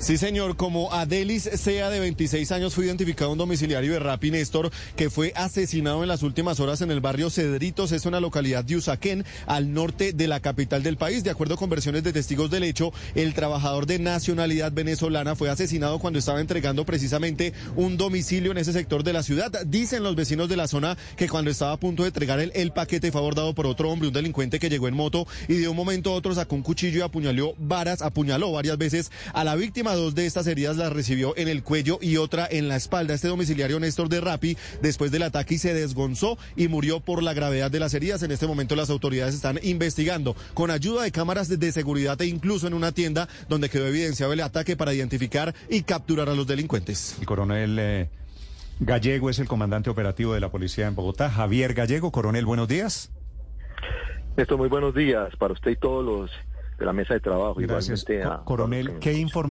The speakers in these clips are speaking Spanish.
Sí, señor, como Adelis Sea de 26 años fue identificado un domiciliario de Rapi Néstor que fue asesinado en las últimas horas en el barrio Cedritos, es una localidad de Usaquén, al norte de la capital del país. De acuerdo con versiones de testigos del hecho, el trabajador de nacionalidad venezolana fue asesinado cuando estaba entregando precisamente un domicilio en ese sector de la ciudad. Dicen los vecinos de la zona que cuando estaba a punto de entregar el, el paquete fue abordado por otro hombre, un delincuente que llegó en moto y de un momento a otro sacó un cuchillo y apuñaló varas, apuñaló varias veces a la víctima Dos de estas heridas las recibió en el cuello y otra en la espalda. Este domiciliario Néstor de Rapi, después del ataque, se desgonzó y murió por la gravedad de las heridas. En este momento las autoridades están investigando con ayuda de cámaras de seguridad e incluso en una tienda donde quedó evidenciado el ataque para identificar y capturar a los delincuentes. El coronel eh, Gallego es el comandante operativo de la policía en Bogotá. Javier Gallego, coronel, buenos días. Esto muy buenos días para usted y todos los de la mesa de trabajo. Gracias. Igualmente a, coronel, ¿qué información?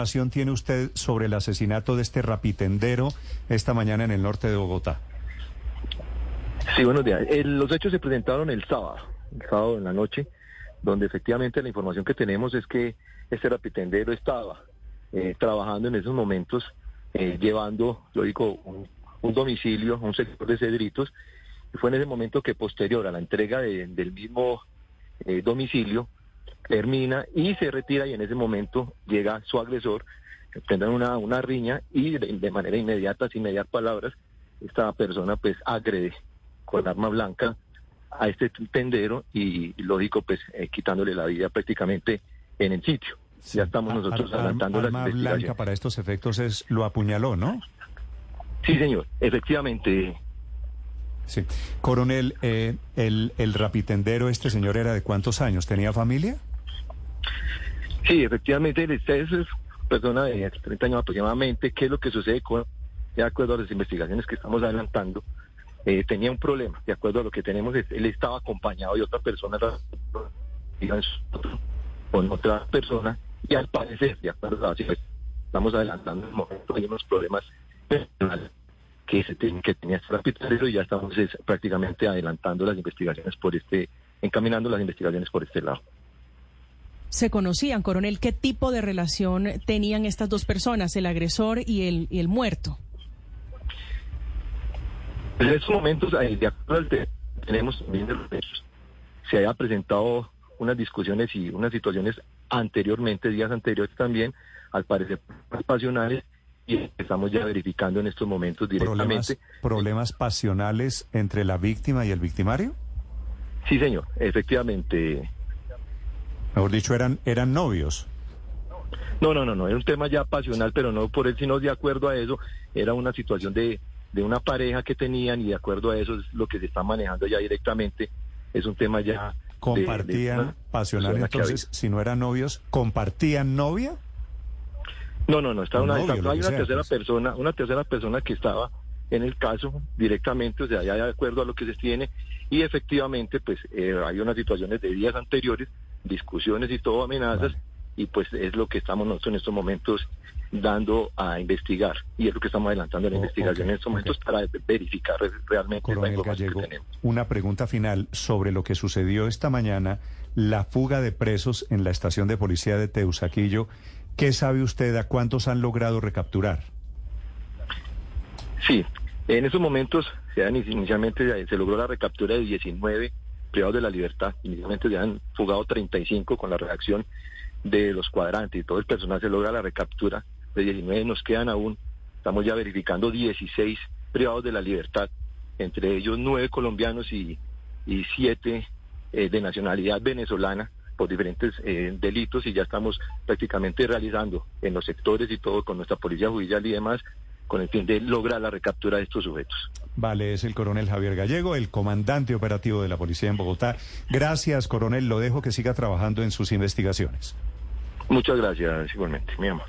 ¿Qué información tiene usted sobre el asesinato de este rapitendero esta mañana en el norte de Bogotá? Sí, buenos días. Eh, los hechos se presentaron el sábado, el sábado en la noche, donde efectivamente la información que tenemos es que este rapitendero estaba eh, trabajando en esos momentos, eh, llevando, lo digo, un, un domicilio un sector de Cedritos, y fue en ese momento que posterior a la entrega de- del mismo eh, domicilio, termina y se retira y en ese momento llega su agresor, tendrán una, una riña y de, de manera inmediata, sin mediar palabras, esta persona pues agrede con arma blanca a este tendero y, y lógico pues eh, quitándole la vida prácticamente en el sitio. Ya estamos Ar- nosotros ar- adelantando las arma blanca para estos efectos es lo apuñaló, ¿no? Sí, señor, efectivamente. Sí. Coronel, eh, el, el rapitendero, este señor era de cuántos años? ¿Tenía familia? Sí, efectivamente, esta es persona de 30 años aproximadamente. ¿Qué es lo que sucede con, de acuerdo a las investigaciones que estamos adelantando? eh, tenía un problema, de acuerdo a lo que tenemos, él estaba acompañado de otra persona con otra persona y al parecer, de acuerdo a estamos adelantando en el momento, hay unos problemas que, se ten- que tenía este rapitendero y ya estamos es, prácticamente adelantando las investigaciones por este, encaminando las investigaciones por este lado. Se conocían, coronel, qué tipo de relación tenían estas dos personas, el agresor y el, y el muerto. En estos momentos, eh, de acuerdo al te- tenemos también de los hechos, se había presentado unas discusiones y unas situaciones anteriormente, días anteriores también, al parecer más pasionales, y estamos ya verificando en estos momentos ¿Problemas, directamente. ¿Problemas pasionales entre la víctima y el victimario? Sí, señor, efectivamente. Mejor dicho, eran, eran novios. No, no, no, no, era un tema ya pasional, pero no por él, sino de acuerdo a eso, era una situación de, de una pareja que tenían y de acuerdo a eso es lo que se está manejando ya directamente, es un tema ya... de- de ¿Compartían una pasional? Entonces, si no eran novios, ¿compartían novia? No, no, no, está Un una, novio, está- lo hay una sea, tercera pues. persona, una tercera persona que estaba en el caso directamente, o sea, ya de acuerdo a lo que se tiene, y efectivamente, pues eh, hay unas situaciones de días anteriores, discusiones y todo, amenazas, y pues es lo que estamos nosotros en estos momentos dando a investigar, y es lo que estamos adelantando en la Oh, investigación en estos momentos para verificar re- realmente la Coronel información Gallego, que tenemos. una pregunta final sobre lo que sucedió esta mañana, la fuga de presos en la estación de policía de Teusaquillo. ¿Qué sabe usted a cuántos han logrado recapturar? Sí, en esos momentos inicialmente se logró la recaptura de 19 privados de la libertad. Inicialmente se han fugado 35 con la reacción de los cuadrantes y todo el personal se logra la recaptura de 19. Nos quedan aún, estamos ya verificando 16 privados de la libertad, entre ellos 9 colombianos y, y 7 eh, de nacionalidad venezolana por diferentes eh, delitos y ya estamos prácticamente realizando en los sectores y todo con nuestra policía judicial y demás con el fin de lograr la recaptura de estos sujetos. Vale, es el coronel Javier Gallego, el comandante operativo de la policía en Bogotá. Gracias, coronel. Lo dejo que siga trabajando en sus investigaciones. Muchas gracias, igualmente, mi amor.